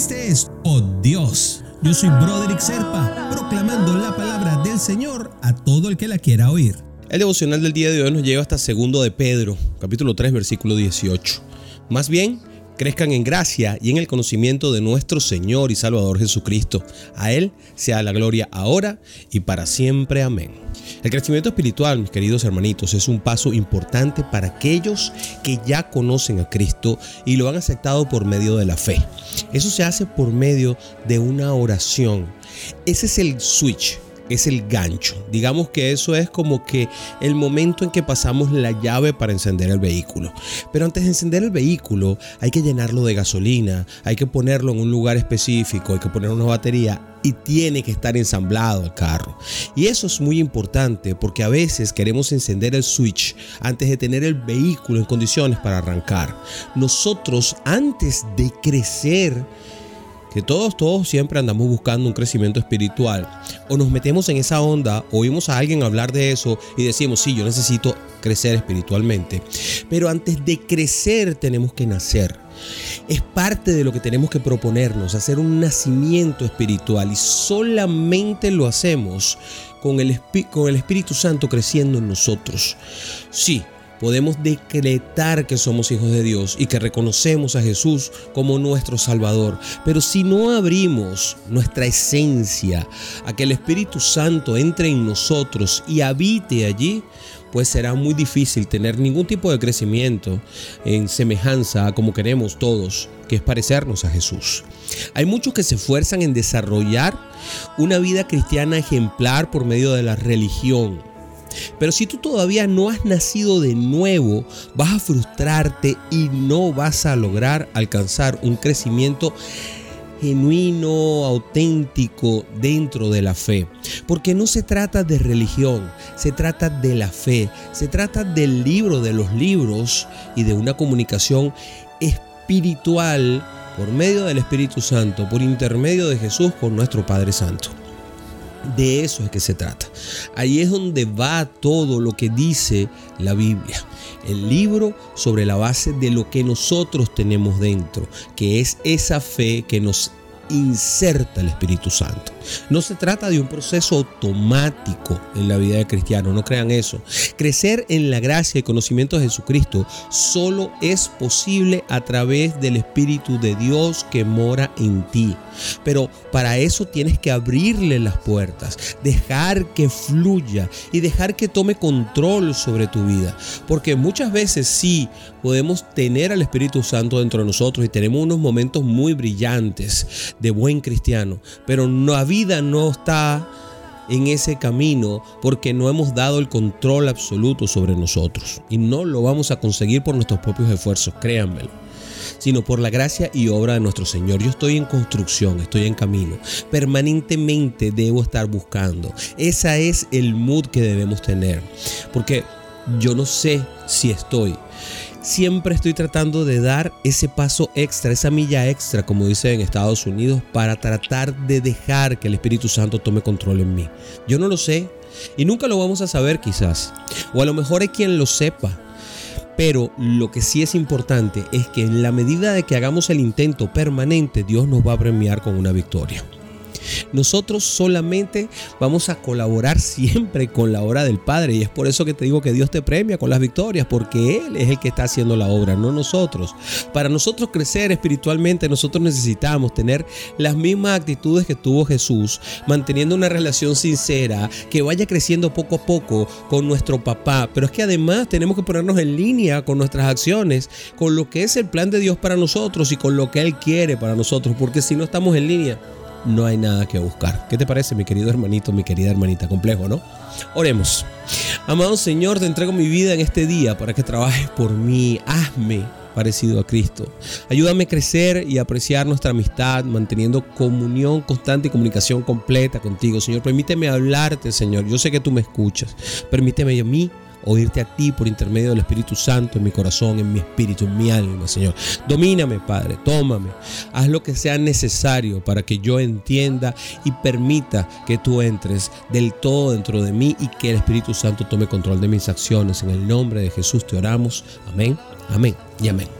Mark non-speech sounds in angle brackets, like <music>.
Este es Oh Dios. Yo soy Broderick Serpa, proclamando la palabra del Señor a todo el que la quiera oír. El devocional del día de hoy nos lleva hasta segundo de Pedro, capítulo 3, versículo 18. Más bien, crezcan en gracia y en el conocimiento de nuestro Señor y Salvador Jesucristo. A Él sea la gloria ahora y para siempre. Amén. El crecimiento espiritual, mis queridos hermanitos, es un paso importante para aquellos que ya conocen a Cristo y lo han aceptado por medio de la fe. Eso se hace por medio de una oración. Ese es el switch es el gancho. Digamos que eso es como que el momento en que pasamos la llave para encender el vehículo. Pero antes de encender el vehículo hay que llenarlo de gasolina, hay que ponerlo en un lugar específico, hay que poner una batería y tiene que estar ensamblado el carro. Y eso es muy importante porque a veces queremos encender el switch antes de tener el vehículo en condiciones para arrancar. Nosotros antes de crecer que todos, todos siempre andamos buscando un crecimiento espiritual. O nos metemos en esa onda, oímos a alguien hablar de eso y decimos, sí, yo necesito crecer espiritualmente. Pero antes de crecer tenemos que nacer. Es parte de lo que tenemos que proponernos, hacer un nacimiento espiritual y solamente lo hacemos con el, con el Espíritu Santo creciendo en nosotros. Sí, podemos decretar que somos hijos de Dios y que reconocemos a Jesús como nuestro Salvador. Pero si no abrimos nuestra esencia a que el Espíritu Santo entre en nosotros y habite allí, pues será muy difícil tener ningún tipo de crecimiento en semejanza a como queremos todos, que es parecernos a Jesús. Hay muchos que se esfuerzan en desarrollar una vida cristiana ejemplar por medio de la religión pero si tú todavía no has nacido de nuevo, vas a frustrarte y no vas a lograr alcanzar un crecimiento genuino, auténtico dentro de la fe. Porque no se trata de religión, se trata de la fe, se trata del libro de los libros y de una comunicación espiritual por medio del Espíritu Santo, por intermedio de Jesús con nuestro Padre Santo. De eso es que se trata. Ahí es donde va todo lo que dice la Biblia. El libro sobre la base de lo que nosotros tenemos dentro, que es esa fe que nos inserta el Espíritu Santo. No se trata de un proceso automático en la vida del cristiano, no crean eso. Crecer en la gracia y conocimiento de Jesucristo solo es posible a través del Espíritu de Dios que mora en ti. Pero para eso tienes que abrirle las puertas, dejar que fluya y dejar que tome control sobre tu vida. Porque muchas veces sí podemos tener al Espíritu Santo dentro de nosotros y tenemos unos momentos muy brillantes de buen cristiano, pero la vida no está en ese camino porque no hemos dado el control absoluto sobre nosotros y no lo vamos a conseguir por nuestros propios esfuerzos, créanmelo sino por la gracia y obra de nuestro Señor. Yo estoy en construcción, estoy en camino. Permanentemente debo estar buscando. Esa es el mood que debemos tener. Porque yo no sé si estoy. Siempre estoy tratando de dar ese paso extra, esa milla extra, como dice en Estados Unidos, para tratar de dejar que el Espíritu Santo tome control en mí. Yo no lo sé y nunca lo vamos a saber quizás. O a lo mejor hay quien lo sepa pero lo que sí es importante es que en la medida de que hagamos el intento permanente, Dios nos va a premiar con una victoria. Nosotros solamente vamos a colaborar <laughs> siempre con la obra del Padre y es por eso que te digo que Dios te premia con las victorias, porque Él es el que está haciendo la obra, no nosotros. Para nosotros crecer espiritualmente, nosotros necesitamos tener las mismas actitudes que tuvo Jesús, manteniendo una relación sincera, que vaya creciendo poco a poco con nuestro papá. Pero es que además tenemos que ponernos en línea con nuestras acciones, con lo que es el plan de Dios para nosotros y con lo que Él quiere para nosotros, porque si no estamos en línea, no hay nada que buscar. ¿Qué te parece, mi querido hermanito, mi querida hermanita? Complejo, ¿no? Oremos. Amado Señor, te entrego mi vida en este día para que trabajes por mí. Hazme parecido a Cristo. Ayúdame a crecer y apreciar nuestra amistad, manteniendo comunión constante y comunicación completa contigo. Señor, permíteme hablarte, Señor. Yo sé que tú me escuchas. Permíteme a mí oírte a ti por intermedio del Espíritu Santo en mi corazón, en mi espíritu, en mi alma, Señor. Domíname, Padre, tómame. Haz lo que sea necesario para que yo entienda y permita que tú entres del todo dentro de mí y que el Espíritu Santo tome control de mis acciones. En el nombre de Jesús te oramos. Amén, amén y amén.